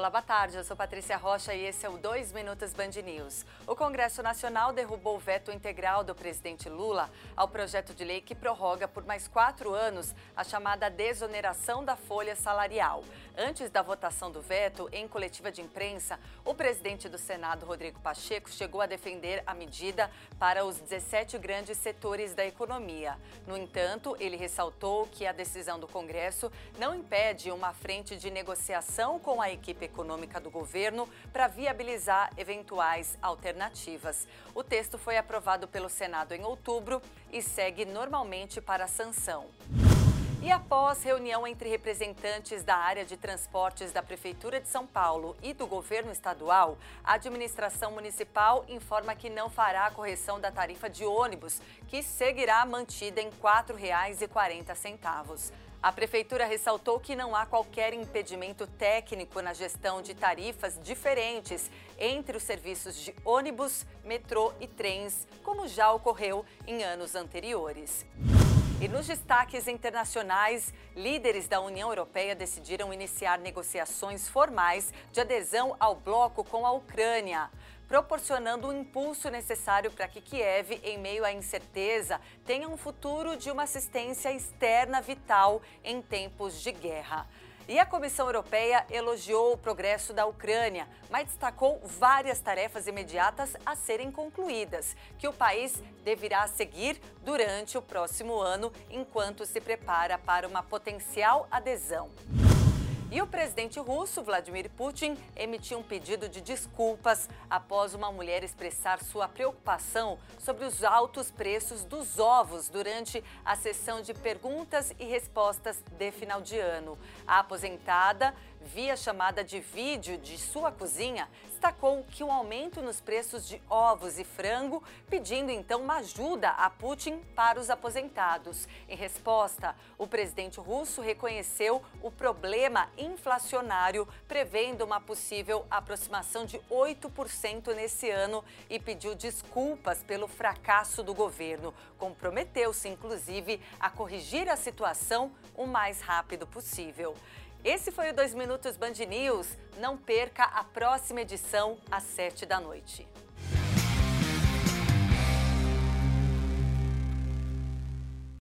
Olá, boa tarde. Eu sou Patrícia Rocha e esse é o 2 Minutos Band News. O Congresso Nacional derrubou o veto integral do presidente Lula ao projeto de lei que prorroga por mais quatro anos a chamada desoneração da folha salarial. Antes da votação do veto, em coletiva de imprensa, o presidente do Senado, Rodrigo Pacheco, chegou a defender a medida para os 17 grandes setores da economia. No entanto, ele ressaltou que a decisão do Congresso não impede uma frente de negociação com a equipe econômica do governo para viabilizar eventuais alternativas. O texto foi aprovado pelo Senado em outubro e segue normalmente para a sanção. E após reunião entre representantes da área de transportes da Prefeitura de São Paulo e do governo estadual, a administração municipal informa que não fará a correção da tarifa de ônibus, que seguirá mantida em R$ 4,40. A Prefeitura ressaltou que não há qualquer impedimento técnico na gestão de tarifas diferentes entre os serviços de ônibus, metrô e trens, como já ocorreu em anos anteriores. E nos destaques internacionais, líderes da União Europeia decidiram iniciar negociações formais de adesão ao bloco com a Ucrânia, proporcionando o impulso necessário para que Kiev, em meio à incerteza, tenha um futuro de uma assistência externa vital em tempos de guerra. E a Comissão Europeia elogiou o progresso da Ucrânia, mas destacou várias tarefas imediatas a serem concluídas, que o país deverá seguir durante o próximo ano, enquanto se prepara para uma potencial adesão. E o presidente russo, Vladimir Putin, emitiu um pedido de desculpas após uma mulher expressar sua preocupação sobre os altos preços dos ovos durante a sessão de perguntas e respostas de final de ano. A aposentada via chamada de vídeo de sua cozinha, destacou que um aumento nos preços de ovos e frango, pedindo então uma ajuda a Putin para os aposentados. Em resposta, o presidente russo reconheceu o problema inflacionário, prevendo uma possível aproximação de 8% nesse ano e pediu desculpas pelo fracasso do governo. Comprometeu-se, inclusive, a corrigir a situação o mais rápido possível. Esse foi o 2 Minutos Band News. Não perca a próxima edição às 7 da noite.